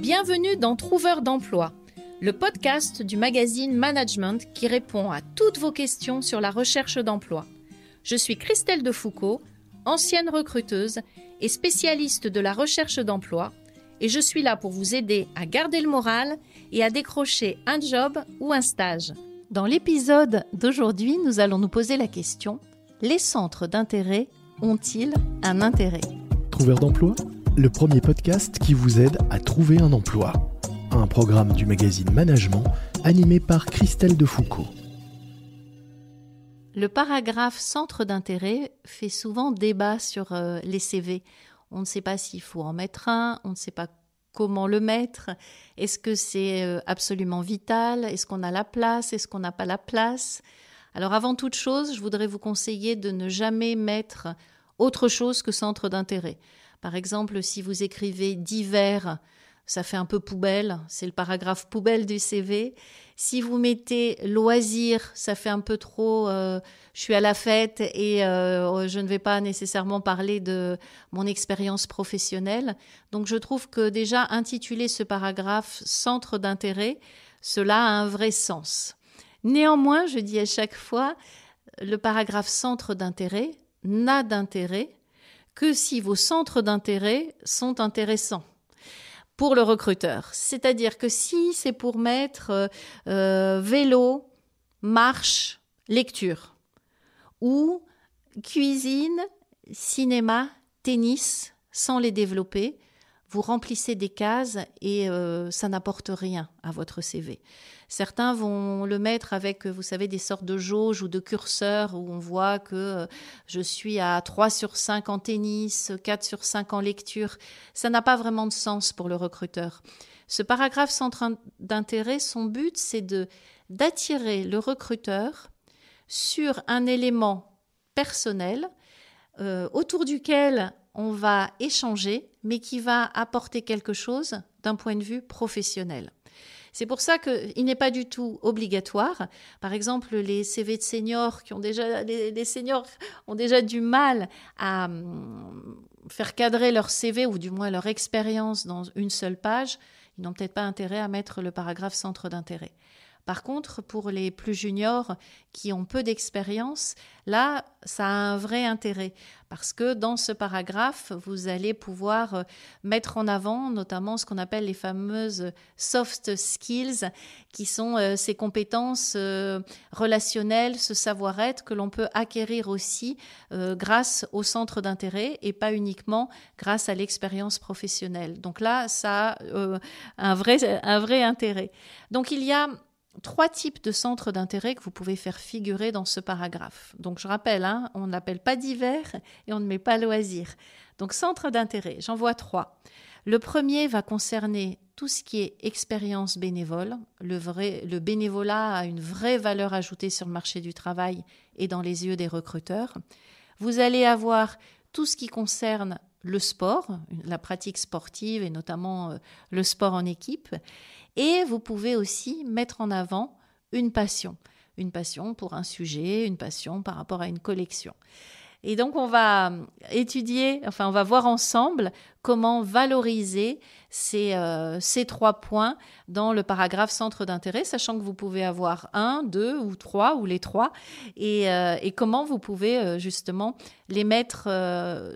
Bienvenue dans Trouveur d'emploi, le podcast du magazine Management qui répond à toutes vos questions sur la recherche d'emploi. Je suis Christelle Defoucault, ancienne recruteuse et spécialiste de la recherche d'emploi, et je suis là pour vous aider à garder le moral et à décrocher un job ou un stage. Dans l'épisode d'aujourd'hui, nous allons nous poser la question les centres d'intérêt ont-ils un intérêt? Trouveur d'emploi, le premier podcast qui vous aide à trouver un emploi. Un programme du magazine Management animé par Christelle Defoucault. Le paragraphe centre d'intérêt fait souvent débat sur euh, les CV. On ne sait pas s'il faut en mettre un, on ne sait pas comment le mettre Est-ce que c'est euh, absolument vital? Est-ce qu'on a la place? Est-ce qu'on n'a pas la place? Alors avant toute chose, je voudrais vous conseiller de ne jamais mettre autre chose que centre d'intérêt. Par exemple, si vous écrivez divers, ça fait un peu poubelle, c'est le paragraphe poubelle du CV. Si vous mettez loisir, ça fait un peu trop euh, je suis à la fête et euh, je ne vais pas nécessairement parler de mon expérience professionnelle. Donc je trouve que déjà intituler ce paragraphe centre d'intérêt, cela a un vrai sens. Néanmoins, je dis à chaque fois, le paragraphe centre d'intérêt n'a d'intérêt que si vos centres d'intérêt sont intéressants pour le recruteur. C'est-à-dire que si c'est pour mettre euh, euh, vélo, marche, lecture, ou cuisine, cinéma, tennis, sans les développer, vous remplissez des cases et euh, ça n'apporte rien à votre CV. Certains vont le mettre avec, vous savez, des sortes de jauges ou de curseurs où on voit que euh, je suis à 3 sur 5 en tennis, 4 sur 5 en lecture. Ça n'a pas vraiment de sens pour le recruteur. Ce paragraphe centre d'intérêt, son but, c'est de d'attirer le recruteur sur un élément personnel euh, autour duquel on va échanger, mais qui va apporter quelque chose d'un point de vue professionnel. C'est pour ça qu'il n'est pas du tout obligatoire. Par exemple, les CV de seniors qui ont déjà, les, seniors ont déjà du mal à hum, faire cadrer leur CV ou du moins leur expérience dans une seule page. Ils n'ont peut-être pas intérêt à mettre le paragraphe centre d'intérêt. Par contre, pour les plus juniors qui ont peu d'expérience, là, ça a un vrai intérêt parce que dans ce paragraphe, vous allez pouvoir euh, mettre en avant notamment ce qu'on appelle les fameuses soft skills, qui sont euh, ces compétences euh, relationnelles, ce savoir-être que l'on peut acquérir aussi grâce au centre d'intérêt et pas uniquement grâce à l'expérience professionnelle. Donc là, ça a un, vrai, un vrai intérêt. Donc il y a trois types de centres d'intérêt que vous pouvez faire figurer dans ce paragraphe. Donc je rappelle, hein, on n'appelle pas divers et on ne met pas loisir. Donc centre d'intérêt, j'en vois trois. Le premier va concerner tout ce qui est expérience bénévole. Le, vrai, le bénévolat a une vraie valeur ajoutée sur le marché du travail et dans les yeux des recruteurs. Vous allez avoir tout ce qui concerne le sport, la pratique sportive et notamment euh, le sport en équipe. Et vous pouvez aussi mettre en avant une passion, une passion pour un sujet, une passion par rapport à une collection. Et donc on va étudier, enfin on va voir ensemble comment valoriser ces, euh, ces trois points dans le paragraphe centre d'intérêt, sachant que vous pouvez avoir un, deux ou trois ou les trois, et, euh, comment vous pouvez euh, justement les mettre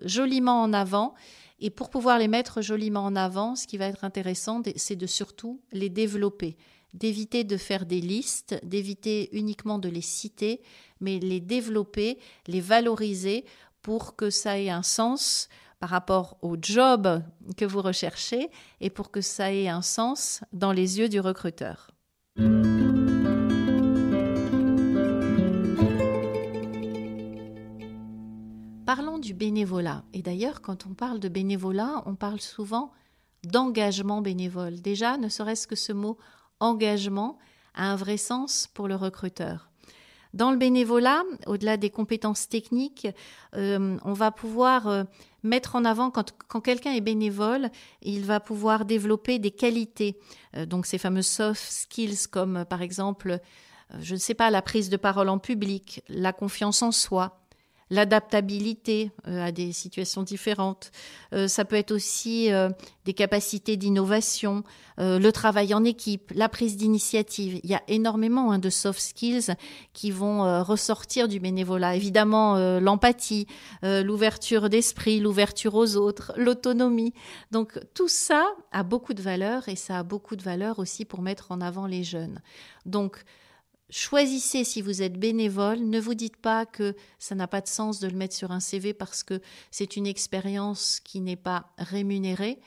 joliment en avant. Et pour pouvoir les mettre joliment en avant, ce qui va être intéressant, c'est de surtout les développer, d'éviter de faire des listes, d'éviter uniquement de les citer, mais les développer, les valoriser pour que ça ait un sens par rapport au job que vous recherchez et pour que ça ait un sens dans les yeux du recruteur. Parlons du bénévolat. Et d'ailleurs, quand on parle de bénévolat, on parle souvent d'engagement bénévole. Déjà, ne serait-ce que ce mot engagement a un vrai sens pour le recruteur. Dans le bénévolat, au-delà des compétences techniques, euh, on va pouvoir euh, mettre en avant, quand, quelqu'un est bénévole, il va pouvoir développer des qualités. Euh, donc ces fameux soft skills comme par exemple, je ne sais pas, la prise de parole en public, la confiance en soi, l'adaptabilité euh, à des situations différentes. Euh, ça peut être aussi euh, des capacités d'innovation, le travail en équipe, la prise d'initiative. Il y a énormément hein, de soft skills qui vont ressortir du bénévolat. Évidemment, l'empathie, l'ouverture d'esprit, l'ouverture aux autres, l'autonomie. Donc tout ça a beaucoup de valeur et ça a beaucoup de valeur aussi pour mettre en avant les jeunes. Donc Choisissez si vous êtes bénévole. Ne vous dites pas que ça n'a pas de sens de le mettre sur un CV parce que c'est une expérience qui n'est pas rémunérée.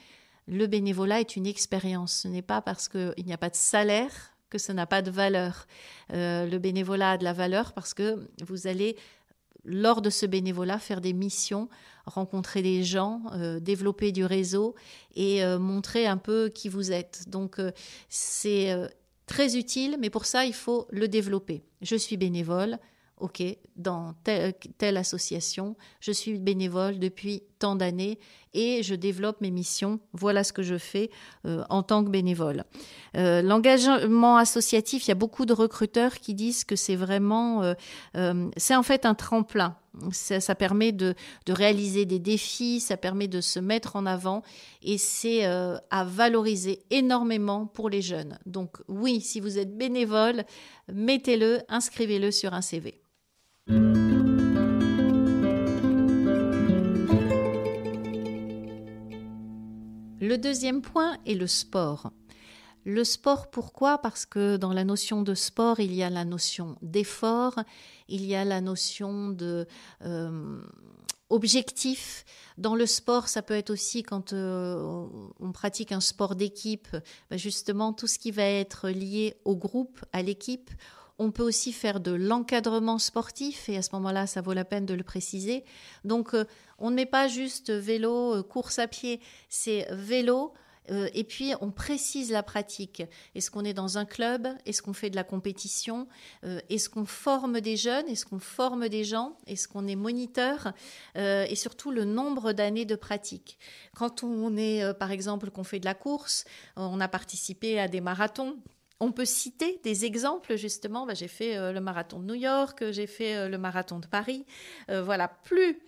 Le bénévolat est une expérience. Ce n'est pas parce qu'il n'y a pas de salaire que ça n'a pas de valeur. Euh, le bénévolat a de la valeur parce que vous allez, lors de ce bénévolat, faire des missions, rencontrer des gens, euh, développer du réseau et euh, montrer un peu qui vous êtes. Donc c'est très utile, mais pour ça, il faut le développer. Je suis bénévole, ok, dans telle, association, je suis bénévole depuis tant d'années et je développe mes missions. Voilà ce que je fais euh, en tant que bénévole. Euh, l'engagement associatif, il y a beaucoup de recruteurs qui disent que c'est vraiment, euh, c'est en fait un tremplin. Ça, permet de, de, réaliser des défis, ça permet de se mettre en avant et c'est à valoriser énormément pour les jeunes. Donc oui, si vous êtes bénévole, mettez-le, inscrivez-le sur un CV. Le deuxième point est le sport. Le sport, pourquoi? Parce que dans la notion de sport, il y a la notion d'effort, il y a la notion de euh, objectif. Dans le sport, ça peut être aussi quand euh, on pratique un sport d'équipe, bah, justement tout ce qui va être lié au groupe, à l'équipe. On peut aussi faire de l'encadrement sportif et à ce moment-là, ça vaut la peine de le préciser. Donc, euh, on ne met pas juste vélo, euh, course à pied, c'est vélo. Euh, et puis, on précise la pratique. Est-ce qu'on est dans un club? Est-ce qu'on fait de la compétition? Est-ce qu'on forme des jeunes? Est-ce qu'on forme des gens? Est-ce qu'on est moniteur? Et surtout, le nombre d'années de pratique. Quand on est, par exemple, qu'on fait de la course, on a participé à des marathons on peut citer des exemples, justement. Bah, j'ai fait euh, le marathon de New York, j'ai fait euh, le marathon de Paris. Euh, voilà, plus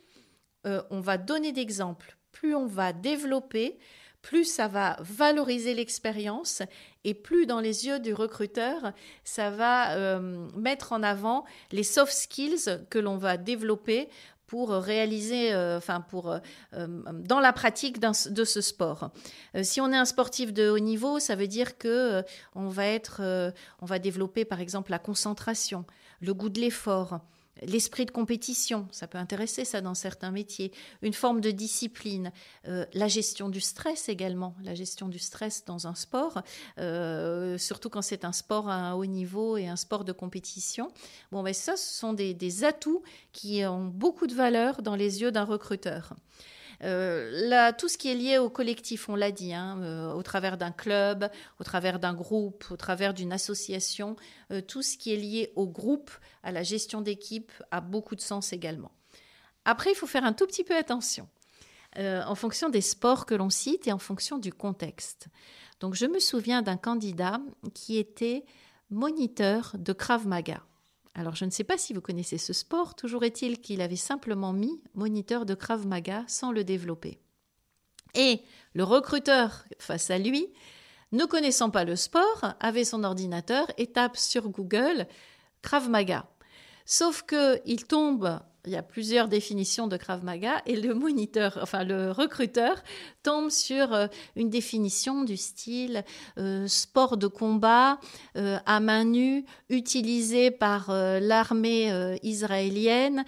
on va donner d'exemples, plus on va développer, plus ça va valoriser l'expérience et plus dans les yeux du recruteur, ça va mettre en avant les soft skills que l'on va développer pour réaliser, euh, enfin pour euh, euh, dans la pratique de ce sport. si on est un sportif de haut niveau, ça veut dire que on va être, on va développer par exemple la concentration, le goût de l'effort, L'esprit de compétition, ça peut intéresser ça dans certains métiers. Une forme de discipline. Euh, la gestion du stress également. La gestion du stress dans un sport, euh, surtout quand c'est un sport à un haut niveau et un sport de compétition. Bon, mais ça, ce sont des atouts qui ont beaucoup de valeur dans les yeux d'un recruteur. Euh, tout ce qui est lié au collectif, on l'a dit, hein, euh, au travers d'un club, au travers d'un groupe, au travers d'une association, euh, tout ce qui est lié au groupe, à la gestion d'équipe, a beaucoup de sens également. Après, il faut faire un tout petit peu attention. en fonction des sports que l'on cite et en fonction du contexte. Donc je me souviens d'un candidat qui était moniteur de Krav Maga. Alors je ne sais pas si vous connaissez ce sport, toujours est-il qu'il avait simplement mis moniteur de Krav Maga sans le développer. Et le recruteur face à lui, ne connaissant pas le sport, avait son ordinateur et tape sur Google Krav Maga. Sauf qu'il tombe il y a plusieurs définitions de Krav Maga et le moniteur, enfin le recruteur, tombe sur euh, une définition du style euh, sport de combat euh, à main nue utilisé par l'armée israélienne,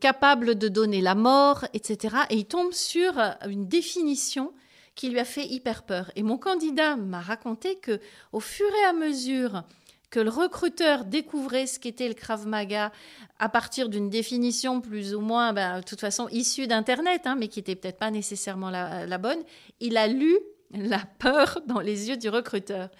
capable de donner la mort, etc. Et il tombe sur une définition qui lui a fait hyper peur. Et mon candidat m'a raconté que au fur et à mesure que le recruteur découvrait ce qu'était le Krav Maga à partir d'une définition plus ou moins, ben, de toute façon, issue d'Internet, hein, mais qui n'était peut-être pas nécessairement la, bonne, il a lu la peur dans les yeux du recruteur.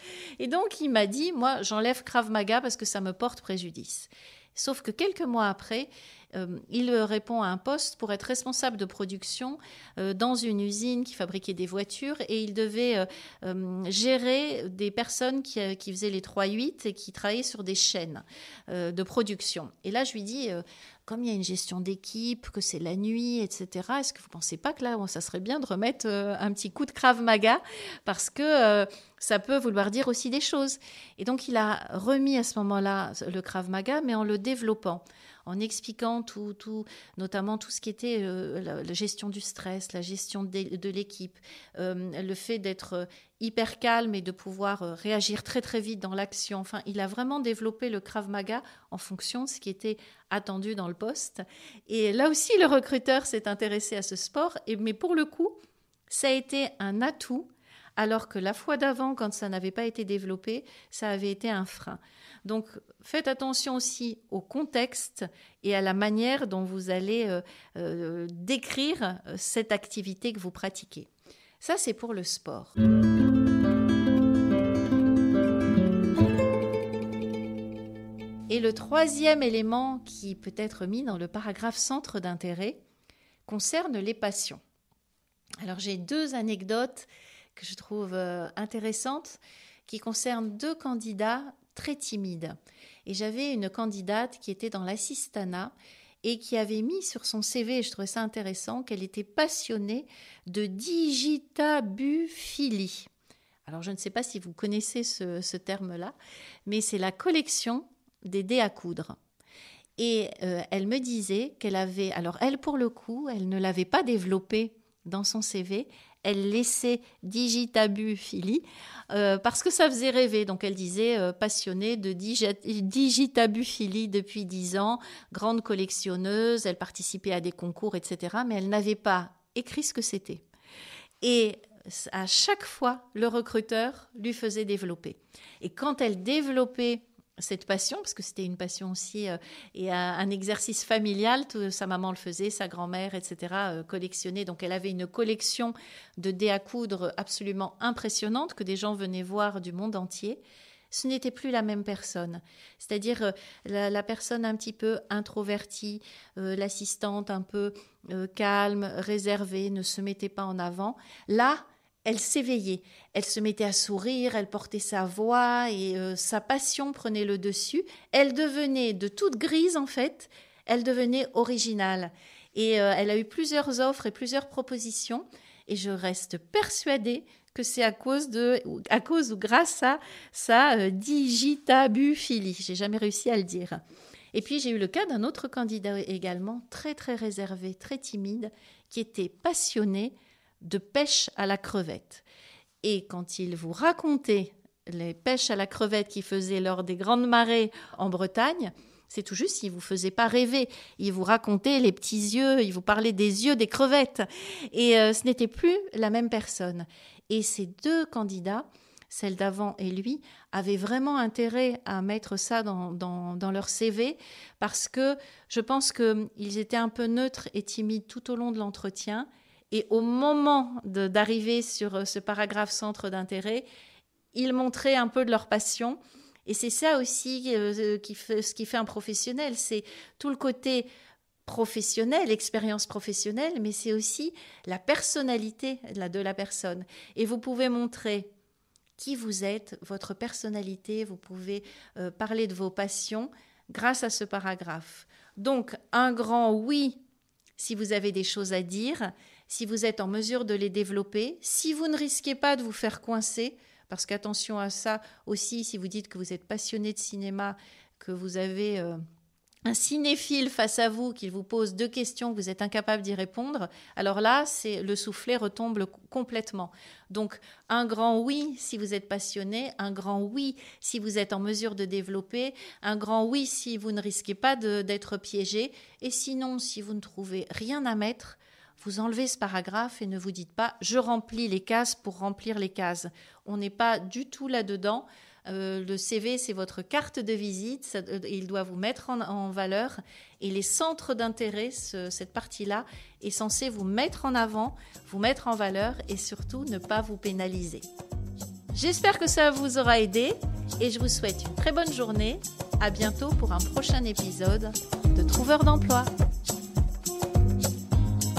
Et donc, il m'a dit, moi, j'enlève Krav Maga parce que ça me porte préjudice. Sauf que quelques mois après, euh, il répond à un poste pour être responsable de production euh, dans une usine qui fabriquait des voitures et il devait euh, gérer des personnes qui, qui, faisaient les 3-8 et qui travaillaient sur des chaînes de production. Et là, je lui dis, comme il y a une gestion d'équipe, que c'est la nuit, etc., est-ce que vous ne pensez pas que là, ça serait bien de remettre un petit coup de Krav Maga? Parce que ça peut vouloir dire aussi des choses. Et donc, il a remis à ce moment-là le Krav Maga, mais en le développant en expliquant tout, tout, notamment tout ce qui était euh, la, gestion du stress, la gestion de, l'équipe, euh, le fait d'être euh, hyper calme et de pouvoir réagir très très vite dans l'action. Enfin, il a vraiment développé le Krav Maga en fonction de ce qui était attendu dans le poste. Et là aussi, le recruteur s'est intéressé à ce sport, et, mais pour le coup, ça a été un atout alors que la fois d'avant, quand ça n'avait pas été développé, ça avait été un frein. Donc faites attention aussi au contexte et à la manière dont vous allez euh, euh, décrire euh, cette activité que vous pratiquez. Ça, c'est pour le sport. Et le troisième élément qui peut être mis dans le paragraphe centre d'intérêt concerne les passions. Alors j'ai deux anecdotes que je trouve intéressantes qui concernent deux candidats très timide. Et j'avais une candidate qui était dans l'assistanat et qui avait mis sur son CV, je trouvais ça intéressant, qu'elle était passionnée de digitabuphilie. Alors je ne sais pas si vous connaissez ce, terme-là, mais c'est la collection des dés à coudre. Et euh, elle me disait qu'elle avait, alors elle pour le coup, elle ne l'avait pas développé dans son CV, elle laissait digitabuphilie euh, parce que ça faisait rêver. Donc elle disait euh, passionnée de digitabuphilie depuis dix ans, grande collectionneuse, elle participait à des concours, etc. Mais elle n'avait pas écrit ce que c'était. Et à chaque fois, le recruteur lui faisait développer. Et quand elle développait cette passion, parce que c'était une passion aussi euh, et un, exercice familial. sa maman le faisait, sa grand-mère, etc., euh, collectionnait. Donc elle avait une collection de dés à coudre absolument impressionnante que des gens venaient voir du monde entier. Ce n'était plus la même personne. C'est-à-dire euh, la, personne un petit peu introvertie, l'assistante un peu calme, réservée, ne se mettait pas en avant. Là, elle s'éveillait, elle se mettait à sourire, elle portait sa voix et euh, sa passion prenait le dessus. Elle devenait de toute grise en fait, elle devenait originale. Et euh, elle a eu plusieurs offres et plusieurs propositions. Et je reste persuadée que c'est à cause de, à cause ou grâce à sa euh, digitabuphilie. J'ai jamais réussi à le dire. Et puis j'ai eu le cas d'un autre candidat également, très très réservé, très timide, qui était passionné de pêche à la crevette. Et quand il vous racontait les pêches à la crevette qu'il faisait lors des grandes marées en Bretagne, c'est tout juste, il vous faisait pas rêver. Il vous racontait les petits yeux, il vous parlait des yeux des crevettes. Et euh, ce n'était plus la même personne. Et ces deux candidats, celle d'avant et lui, avaient vraiment intérêt à mettre ça dans, dans leur CV parce que je pense qu'ils étaient un peu neutres et timides tout au long de l'entretien et au moment d'arriver sur euh, ce paragraphe centre d'intérêt, ils montraient un peu de leur passion. Et c'est ça aussi euh, qui fait, ce qui fait un professionnel, c'est tout le côté professionnel, expérience professionnelle, mais c'est aussi la personnalité de la personne. Et vous pouvez montrer qui vous êtes, votre personnalité, vous pouvez euh, parler de vos passions grâce à ce paragraphe. Donc, un grand oui si vous avez des choses à dire, si vous êtes en mesure de les développer, si vous ne risquez pas de vous faire coincer, parce qu'attention à ça aussi, si vous dites que vous êtes passionné de cinéma, que vous avez euh, un cinéphile face à vous qui vous pose deux questions, vous êtes incapable d'y répondre, alors là, c'est le soufflet retombe complètement. Donc un grand oui si vous êtes passionné, un grand oui si vous êtes en mesure de développer, un grand oui si vous ne risquez pas d'être piégé, et sinon si vous ne trouvez rien à mettre, vous enlevez ce paragraphe et ne vous dites pas je remplis les cases pour remplir les cases. On n'est pas du tout là-dedans. Euh, le CV, c'est votre carte de visite. Euh, il doit vous mettre en, valeur. Et les centres d'intérêt, cette partie-là, est censée vous mettre en avant, vous mettre en valeur et surtout ne pas vous pénaliser. J'espère que ça vous aura aidé et je vous souhaite une très bonne journée. À bientôt pour un prochain épisode de trouveur d'emploi.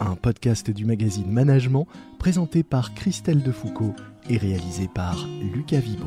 un podcast du magazine Management présenté par Christelle Defoucault et réalisé par Lucas Vibo.